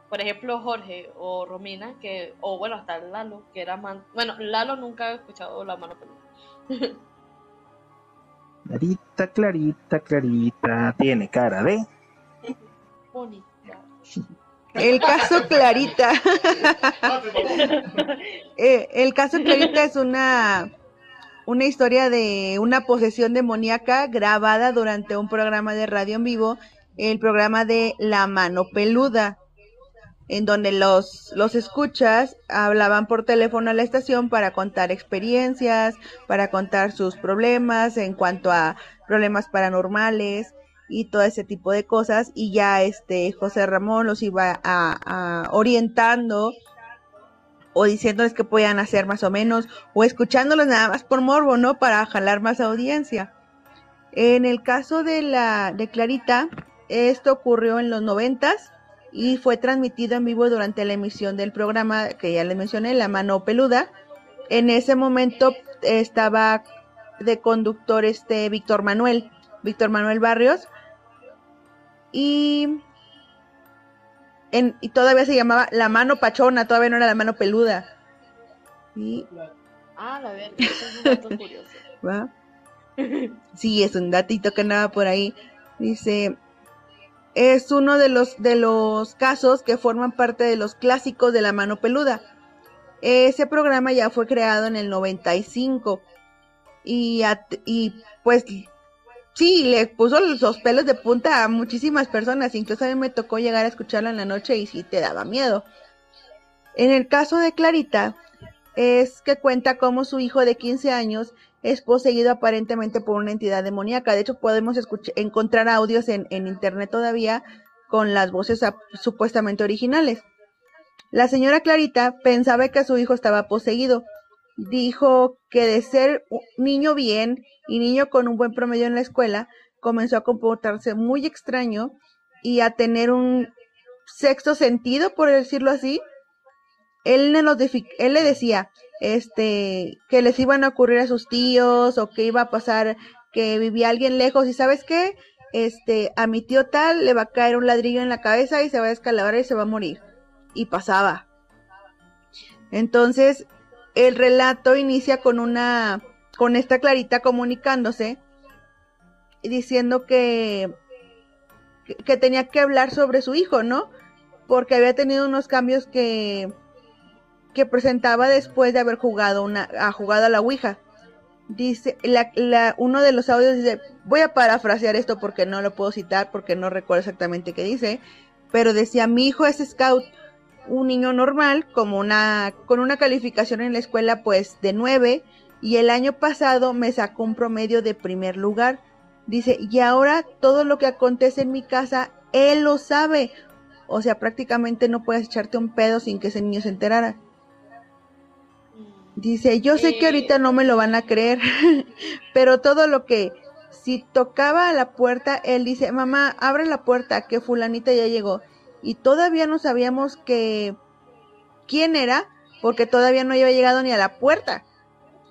Por ejemplo, Jorge o Romina, que, o bueno, hasta Lalo, que era man... Bueno, Lalo nunca ha escuchado la mano peluda. Clarita, clarita, clarita, tiene cara de... Bonita. El caso Clarita. Eh, el caso Clarita es una una historia de una posesión demoníaca grabada durante un programa de radio en vivo, el programa de La Mano Peluda, en donde los, los escuchas hablaban por teléfono a la estación para contar experiencias, para contar sus problemas en cuanto a problemas paranormales y todo ese tipo de cosas y ya este José Ramón los iba a orientando o diciéndoles que podían hacer más o menos, o escuchándolos nada más por morbo, ¿no? Para jalar más audiencia. En el caso de la de Clarita, esto ocurrió en los noventas y fue transmitido en vivo durante la emisión del programa que ya les mencioné, La Mano Peluda. En ese momento estaba de conductor este Víctor Manuel, Víctor Manuel Barrios. Y y todavía se llamaba la mano pachona, todavía no era la mano peluda. Ah, la verdad, es un dato curioso. ¿Va? Sí, es un datito que andaba por ahí. Dice, es uno de los, de los casos que forman parte de los clásicos de la mano peluda. Ese programa ya fue creado en el 95 y, y pues sí, le puso los pelos de punta a muchísimas personas. Incluso a mí me tocó llegar a escucharla en la noche y sí te daba miedo. En el caso de Clarita, es que cuenta cómo su hijo de 15 años es poseído aparentemente por una entidad demoníaca. De hecho, podemos encontrar audios en, en, internet todavía con las voces supuestamente originales. La señora Clarita pensaba que su hijo estaba poseído. Dijo que de ser niño bien y niño con un buen promedio en la escuela, comenzó a comportarse muy extraño y a tener un sexto sentido, por decirlo así. Él, le decía este, que les iban a ocurrir a sus tíos o que iba a pasar que vivía alguien lejos y sabes qué, este, a mi tío tal le va a caer un ladrillo en la cabeza y se va a descalabrar y se va a morir. Y pasaba. Entonces, el relato inicia con una, con esta Clarita comunicándose, diciendo que, que tenía que hablar sobre su hijo, ¿no? Porque había tenido unos cambios que, que presentaba después de haber jugado una, ha jugado a la Ouija. Dice, la, uno de los audios dice, voy a parafrasear esto porque no lo puedo citar, porque no recuerdo exactamente qué dice, pero decía, mi hijo es scout, un niño normal, como una, con una calificación en la escuela pues de 9, y el año pasado me sacó un promedio de primer lugar. Dice, y ahora todo lo que acontece en mi casa, él lo sabe. O sea, prácticamente no puedes echarte un pedo sin que ese niño se enterara. Dice, yo sé que ahorita no me lo van a creer, pero todo lo que, si tocaba a la puerta, él dice, mamá, abre la puerta, que fulanita ya llegó. Y todavía no sabíamos que, quién era, porque todavía no había llegado ni a la puerta.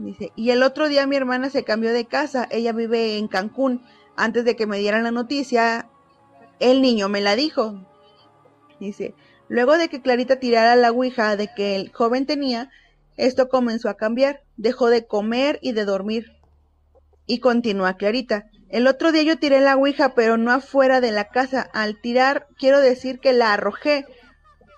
Dice, y el otro día mi hermana se cambió de casa, ella vive en Cancún. Antes de que me dieran la noticia, el niño me la dijo. Dice, luego de que Clarita tirara la ouija de que el joven tenía, esto comenzó a cambiar, dejó de comer y de dormir. Y continúa Clarita. El otro día yo tiré la ouija, pero no afuera de la casa. Al tirar, quiero decir que la arrojé.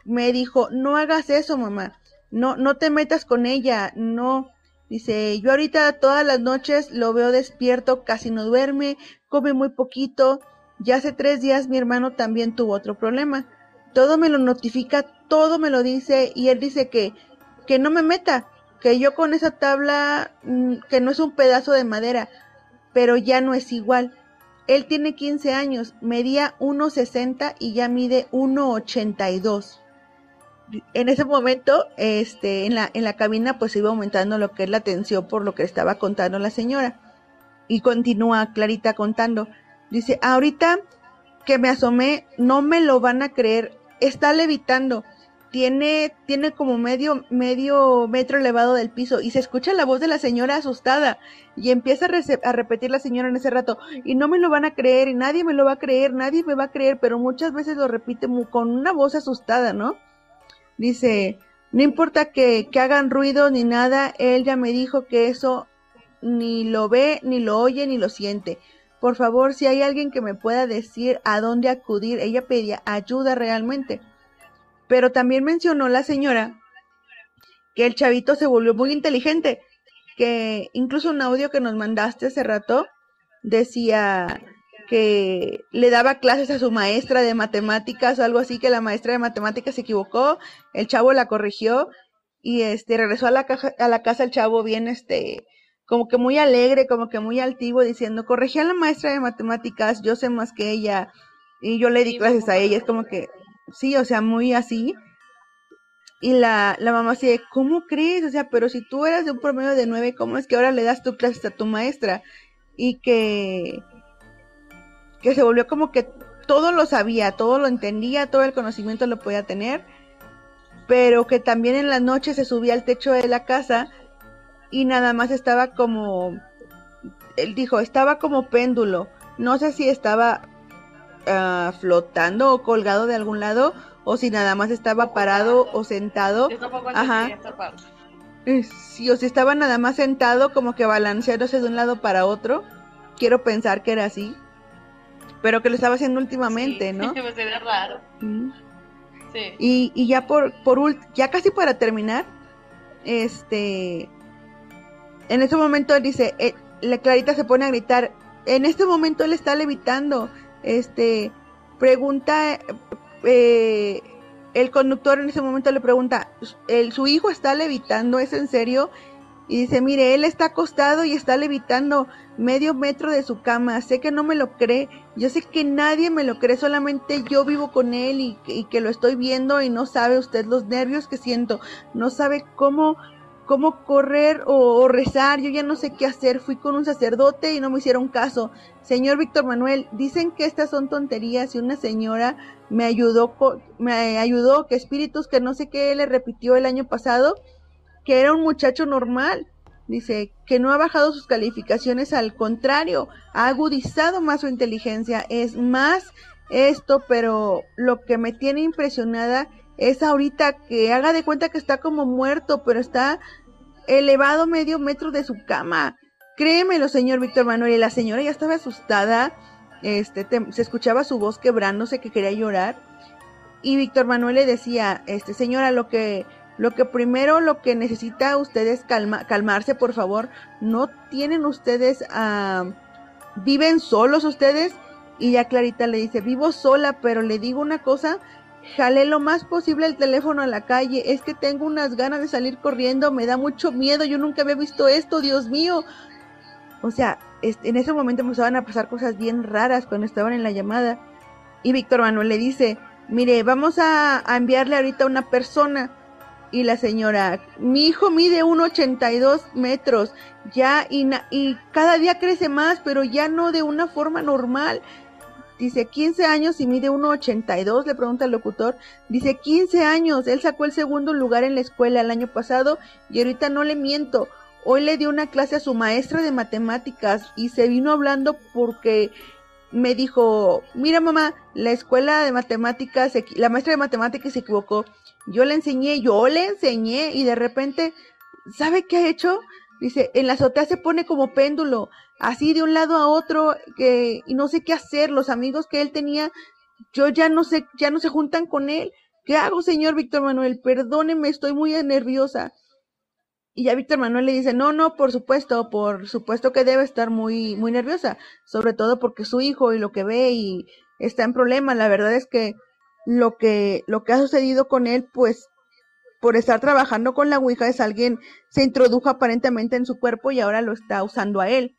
Me dijo, no hagas eso, mamá. No, no te metas con ella. No. Dice, yo ahorita todas las noches lo veo despierto, casi no duerme, come muy poquito. Ya hace tres días mi hermano también tuvo otro problema. Todo me lo notifica, todo me lo dice y él dice que que no me meta, que yo con esa tabla, mm, que no es un pedazo de madera, pero ya no es igual. Él tiene 15 años, medía 1,60 y ya mide 1,82. En ese momento, este, en la, en la cabina, pues iba aumentando lo que es la tensión por lo que estaba contando la señora. Y continúa Clarita contando. Dice, ahorita que me asomé, no me lo van a creer, está levitando tiene, tiene como medio, medio metro elevado del piso y se escucha la voz de la señora asustada y empieza a, repetir la señora en ese rato y no me lo van a creer y nadie me lo va a creer, nadie me va a creer, pero muchas veces lo repite con una voz asustada, ¿no? Dice, no importa que, que hagan ruido ni nada, él ya me dijo que eso ni lo ve, ni lo oye, ni lo siente. Por favor, si hay alguien que me pueda decir a dónde acudir, ella pedía ayuda realmente. Pero también mencionó la señora que el chavito se volvió muy inteligente, que incluso un audio que nos mandaste hace rato decía que le daba clases a su maestra de matemáticas o algo así, que la maestra de matemáticas se equivocó, el chavo la corrigió y este regresó a la, caja, a la casa el chavo bien este como que muy alegre, como que muy altivo diciendo, corregí a la maestra de matemáticas, yo sé más que ella y yo le di clases a ella, es como que sí, o sea, muy así. Y la, la mamá así, ¿cómo crees? O sea, pero si tú eras de un promedio de nueve, ¿cómo es que ahora le das tu clases a tu maestra? Y que, que se volvió como que todo lo sabía, todo lo entendía, todo el conocimiento lo podía tener, pero que también en las noches se subía al techo de la casa y nada más estaba como, él dijo, estaba como péndulo. No sé si estaba Ah, flotando o colgado de algún lado o si nada más estaba parado o sentado. Ajá. Eh, sí, o si estaba nada más sentado como que balanceándose de un lado para otro. Quiero pensar que era así. Pero que lo estaba haciendo últimamente, ¿no? raro. Sí. Y, y ya por, por ya casi para terminar, este en ese momento él dice, eh, la Clarita se pone a gritar, en este momento él está levitando, este, pregunta, eh, el conductor en ese momento le pregunta, el, ¿su hijo está levitando? ¿Es en serio? Y dice, mire, él está acostado y está levitando medio metro de su cama. Sé que no me lo cree. Yo sé que nadie me lo cree. Solamente yo vivo con él y, y que lo estoy viendo y no sabe usted los nervios que siento. No sabe cómo, cómo correr o, rezar, yo ya no sé qué hacer, fui con un sacerdote y no me hicieron caso. Señor Víctor Manuel, dicen que estas son tonterías y una señora me ayudó, me ayudó, que espíritus que no sé qué le repitió el año pasado, que era un muchacho normal. Dice que no ha bajado sus calificaciones, al contrario, ha agudizado más su inteligencia, es más esto, pero lo que me tiene impresionada es ahorita que haga de cuenta que está como muerto, pero está elevado medio metro de su cama. Créemelo, señor Víctor Manuel. Y la señora ya estaba asustada. Este, se escuchaba su voz quebrándose que quería llorar. Y Víctor Manuel le decía, este, señora, lo que, lo que primero, lo que necesita ustedes calma, calmarse, por favor. No tienen ustedes, ah, viven solos ustedes. Y ya Clarita le dice, vivo sola, pero le digo una cosa, Jalé lo más posible el teléfono a la calle. Es que tengo unas ganas de salir corriendo. Me da mucho miedo. Yo nunca había visto esto, Dios mío. O sea, en ese momento empezaban a pasar cosas bien raras cuando estaban en la llamada. Y Víctor Manuel le dice, mire, vamos a, enviarle ahorita a una persona. Y la señora, mi hijo mide 1,82 metros, ya, y, y cada día crece más, pero ya no de una forma normal. Dice 15 años y mide 1,82, le pregunta el locutor. Dice 15 años, él sacó el segundo lugar en la escuela el año pasado y ahorita no le miento. Hoy le dio una clase a su maestra de matemáticas y se vino hablando porque me dijo, mira mamá, la escuela de matemáticas, la maestra de matemáticas se equivocó. Yo le enseñé, yo le enseñé y de repente, ¿sabe qué ha hecho? Dice, en la azotea se pone como péndulo, así de un lado a otro, que, y no sé qué hacer. Los amigos que él tenía, yo ya no sé, ya no se juntan con él. ¿Qué hago, señor Víctor Manuel? Perdóneme, estoy muy nerviosa. Y ya Víctor Manuel le dice, no, no, por supuesto, por supuesto que debe estar muy, muy nerviosa, sobre todo porque su hijo y lo que ve y está en problema. La verdad es que lo que, lo que ha sucedido con él, pues por estar trabajando con la Ouija es alguien, se introdujo aparentemente en su cuerpo y ahora lo está usando a él.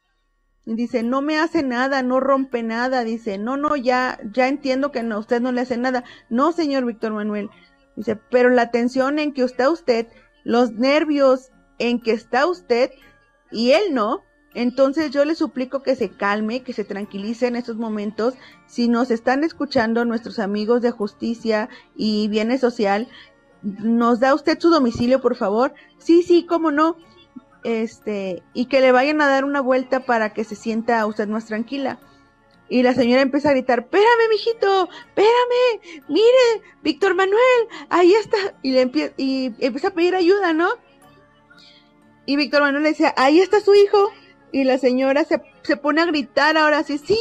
Dice, no me hace nada, no rompe nada. Dice, no, no, ya, ya entiendo que no, usted no le hace nada. No, señor Víctor Manuel. Dice, pero la tensión en que está usted, los nervios en que está usted y él no, entonces yo le suplico que se calme, que se tranquilice en estos momentos. Si nos están escuchando nuestros amigos de justicia y bienes social, ¿nos da usted su domicilio, por favor? Sí, sí, cómo no. Este, y que le vayan a dar una vuelta para que se sienta usted más tranquila. Y la señora empieza a gritar, espérame, mijito, espérame, mire, Víctor Manuel, ahí está. Y le empieza, y empieza a pedir ayuda, ¿no? Y Víctor Manuel le decía, ahí está su hijo. Y la señora se, se, pone a gritar ahora sí, sí,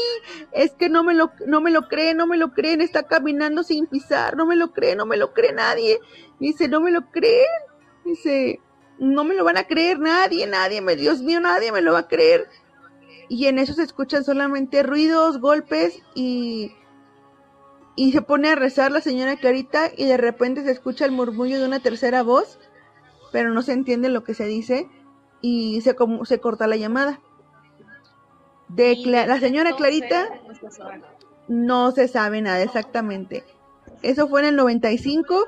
es que no me lo, no me lo cree, no me lo creen, está caminando sin pisar, no me lo cree, no me lo cree nadie. Dice, no me lo creen. Dice, no me lo van a creer nadie, nadie, Dios mío, nadie me lo va a creer. Y en eso se escuchan solamente ruidos, golpes y, y se pone a rezar la señora Clarita y de repente se escucha el murmullo de una tercera voz, pero no se entiende lo que se dice y se, se corta la llamada. De la señora Clarita no se sabe nada exactamente. Eso fue en el 95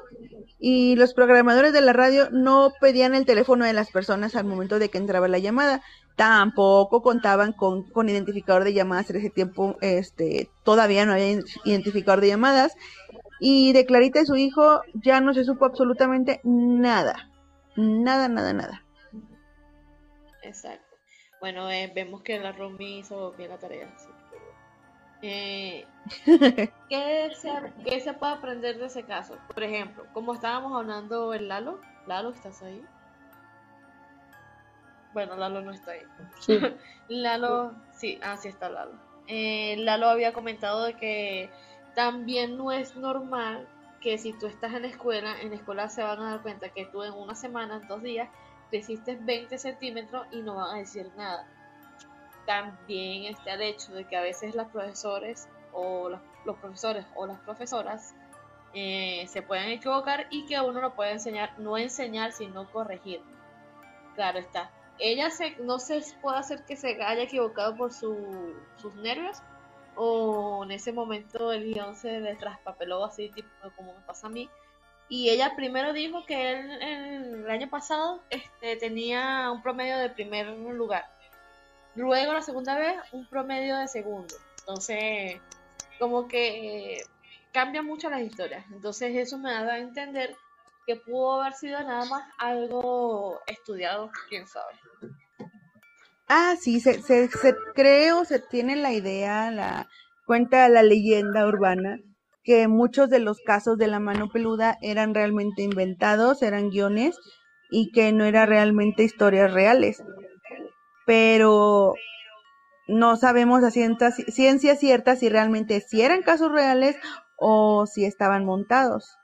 y los programadores de la radio no pedían el teléfono de las personas al momento de que entraba la llamada. Tampoco contaban con, con identificador de llamadas en ese tiempo, este, todavía no había identificador de llamadas. Y de Clarita y su hijo ya no se supo absolutamente nada. Nada, nada, nada. Exacto. Bueno, eh, vemos que la Rumi hizo bien la tarea. Eh, ¿qué, se, puede aprender de ese caso? Por ejemplo, como estábamos hablando el Lalo, Lalo, ¿estás ahí? Bueno, Lalo no está ahí. Sí. Lalo, sí, así ah, está Lalo. Eh, Lalo había comentado de que también no es normal que si tú estás en la escuela, en la escuela se van a dar cuenta que tú en una semana, en dos días, creciste 20 centímetros y no van a decir nada. También está el hecho de que a veces los profesores o los, profesores o las profesoras eh, se pueden equivocar y que uno lo puede enseñar, no enseñar, sino corregir. Claro está. Ella se, no se puede hacer que se haya equivocado por sus nervios o en ese momento el guion se le traspapeló así tipo como me pasa a mí y ella primero dijo que él, el año pasado este, tenía un promedio de primer lugar. Luego la segunda vez un promedio de segundo. Entonces, como que cambia mucho las historias. Entonces eso me da a entender que pudo haber sido nada más algo estudiado, quién sabe. Ah, sí, se, se, se cree o se tiene la idea, la cuenta la leyenda urbana que muchos de los casos de la mano peluda eran realmente inventados, eran guiones y que no eran realmente historias reales. Pero no sabemos a ciencia, cierta si realmente si eran casos reales o si estaban montados.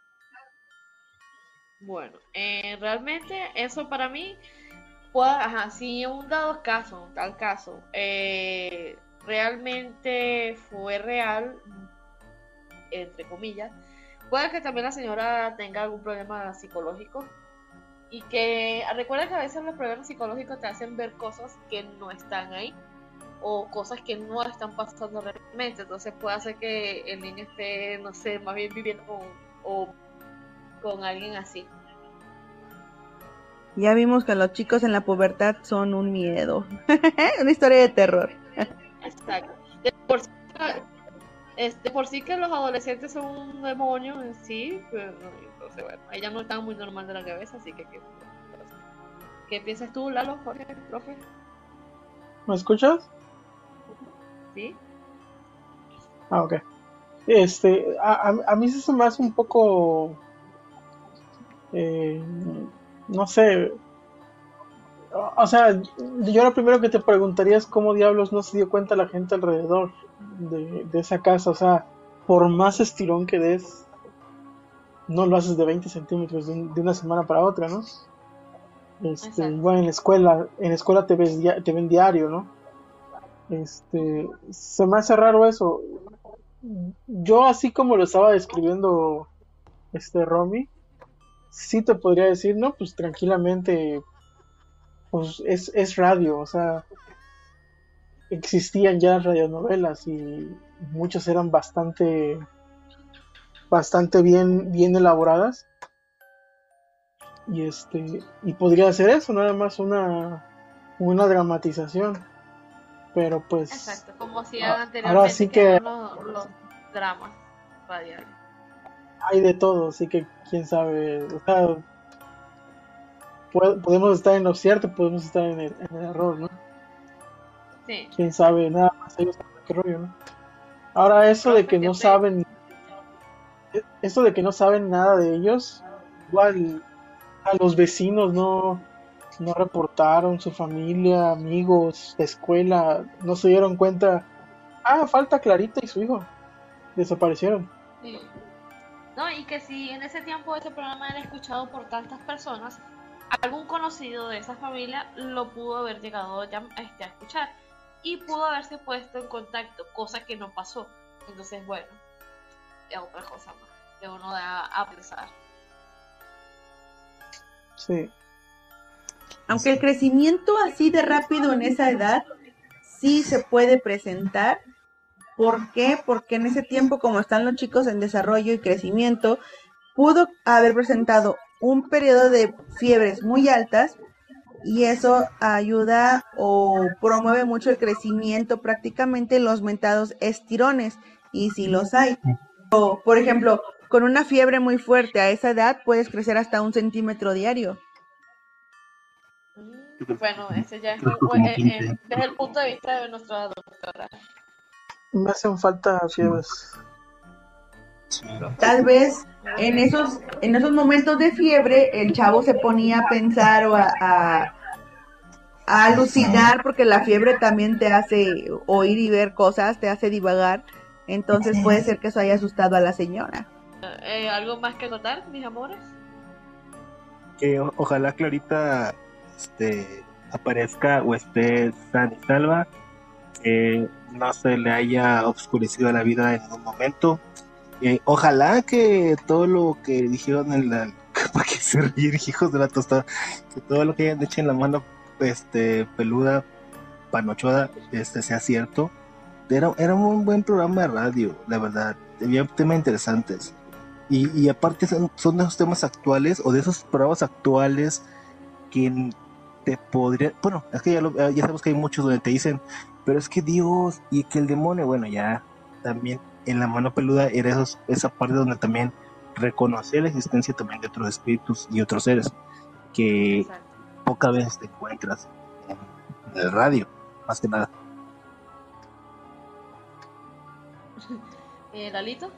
Bueno, eh, realmente eso para mí, pues, ajá, si un dado caso, tal caso, eh, realmente fue real, entre comillas, puede que también la señora tenga algún problema psicológico y que recuerda que a veces los problemas psicológicos te hacen ver cosas que no están ahí o cosas que no están pasando realmente, entonces puede hacer que el niño esté, no sé, más bien viviendo con, o con alguien así. Ya vimos que los chicos en la pubertad son un miedo, una historia de terror. Exacto. Por este, por sí que los adolescentes son un demonio en sí, pero entonces bueno, ella no está muy normal de la cabeza, así que ¿qué, piensas tú, Lalo, Jorge, profe? ¿Me escuchas? Sí. Ah, ok. Este, a, a, mí se me hace un poco, eh, no sé, o sea, yo lo primero que te preguntaría es cómo diablos no se dio cuenta la gente alrededor de, esa casa. O sea, por más estirón que des, no lo haces de 20 centímetros de, una semana para otra, ¿no? Este, igual en la escuela, en la escuela te, ves, te ven diario, ¿no? Este, se me hace raro eso. Yo así como lo estaba describiendo este Romy, sí te podría decir, no, pues tranquilamente, pues es, es radio, o sea, existían ya radionovelas y muchas eran bastante bastante bien bien elaboradas y este y podría ser eso nada más una una dramatización pero pues exacto como si anteriormente ahora sí que los, dramas radiales. hay de todo así que quién sabe o sea podemos estar en lo cierto podemos estar en el, en el error no Quién sabe, nada más ellos qué rollo, ¿no? Ahora eso de que no saben, esto de que no saben nada de ellos, igual a los vecinos no, no reportaron, su familia, amigos, escuela, no se dieron cuenta. Ah, falta Clarita y su hijo. Desaparecieron. Sí. No, y que si en ese tiempo ese programa era escuchado por tantas personas, algún conocido de esa familia lo pudo haber llegado ya, este, a escuchar y pudo haberse puesto en contacto, cosa que no pasó. Entonces, bueno, es otra cosa más que uno da a pensar. Sí. Aunque el crecimiento así de rápido en esa edad sí se puede presentar. ¿Por qué? Porque en ese tiempo, como están los chicos en desarrollo y crecimiento, pudo haber presentado un periodo de fiebres muy altas y eso ayuda o promueve mucho el crecimiento, prácticamente los mentados estirones, y si los hay. O, por ejemplo, con una fiebre muy fuerte a esa edad puedes crecer hasta un centímetro diario. Bueno, ese ya es eh, eh, desde el punto de vista de nuestra doctora. Me hacen falta fiebres. Tal vez en esos, en esos momentos de fiebre el chavo se ponía a pensar o a, a, alucinar porque la fiebre también te hace oír y ver cosas, te hace divagar. Entonces puede ser que eso haya asustado a la señora. Eh, ¿Algo más que notar, mis amores? Que ojalá Clarita este, aparezca o esté sana y salva, no se le haya obscurecido la vida en un momento. Eh, ojalá que todo lo que dijeron en la para que se ríen hijos de la tostada que todo lo que hayan hecho en la mano este peluda panochuda este sea cierto. Era, era un buen programa de radio la verdad había temas interesantes. Y, aparte son, son de esos temas actuales o de esos programas actuales que te podría, bueno, es que ya, ya sabemos que hay muchos donde te dicen, pero es que Dios y que el demonio, bueno, ya también en la mano peluda era esos, esa parte donde también reconocer la existencia también de otros espíritus y otros seres que pocas veces te encuentras en el radio, más que nada. ¿Eh, ¿Lalito?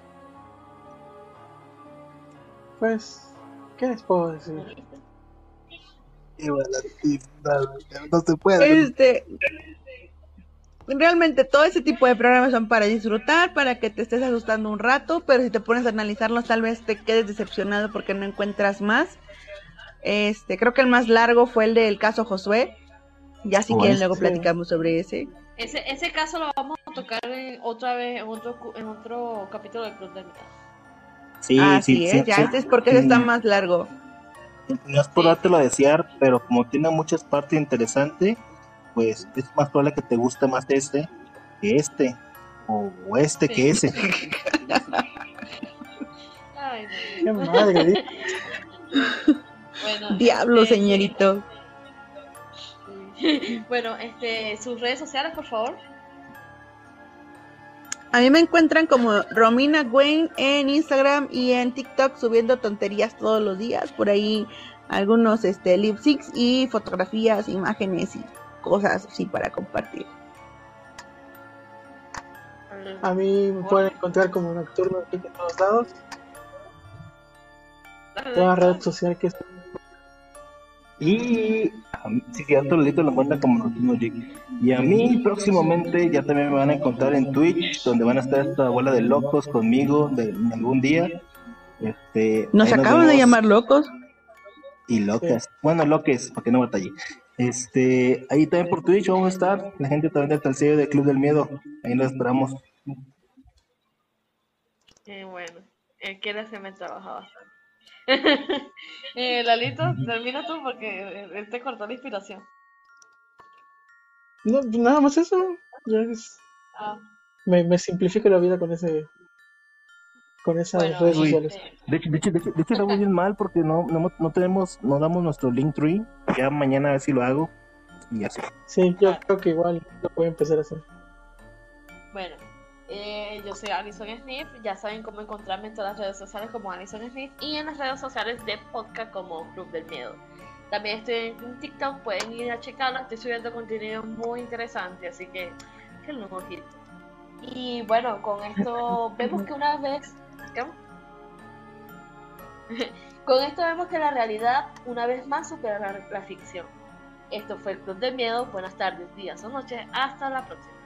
Pues, ¿qué les puedo decir? No se puede. Este, realmente todo ese tipo de programas son para disfrutar, para que te estés asustando un rato, pero si te pones a analizarlos tal vez te quedes decepcionado porque no encuentras más. Este, creo que el más largo fue el del caso Josué. Ya si quieren luego platicamos sobre ese. Ese, ese caso lo vamos a tocar otra vez en otro, en otro capítulo del Club de Sí, ah, sí, es, ya este es porque ese está más largo. No es por dártelo a desear, pero como tiene muchas partes interesantes, pues es más probable que te guste más este que este, o este que ese. Ay, Qué madre. bueno, Diablo, este, señorito. Bueno, este, sus redes sociales, por favor. A mí me encuentran como Romina Gwen en Instagram y en TikTok subiendo tonterías todos los días. Por ahí algunos este, lip syncs y fotografías, imágenes y cosas así para compartir. A mí me pueden encontrar como Nocturno en todos lados. Toda red social que y si sí, otro Lolito lo cuenta como Nocturno Y a mí próximamente ya también me van a encontrar en Twitch, donde van a estar esta bola de locos conmigo de, algún día. Este, nos acaban de llamar locos. Y locas. Bueno, loques, para que no batalle. Este, ahí también por Twitch vamos a estar. La gente también del Talceo del Club del Miedo. Ahí lo esperamos. Qué bueno. Eh, quiere hacerme trabajar eh, Lalito, termina tú porque él te cortó la inspiración. No, nada más eso. Ya es... ah. me, me simplifico la vida con ese con esas redes sociales. De hecho, de hecho, de hecho, de estamos bien mal porque no, no, no tenemos, no damos nuestro link tree. Ya mañana a ver si lo hago y así. Sí, yo creo que igual lo voy a empezar a hacer. Bueno, eh, yo soy Alison Smith. Ya saben cómo encontrarme en todas las redes sociales como Alison Smith y en las redes sociales de podcast como Club del Miedo. También estoy en TikTok, pueden ir a checarlo. Estoy subiendo contenido muy interesante, así que que lo Y bueno, con esto vemos que una vez Con esto vemos que la realidad una vez más supera la, ficción. Esto fue el Club de Miedo. Buenas tardes, días o noches. Hasta la próxima.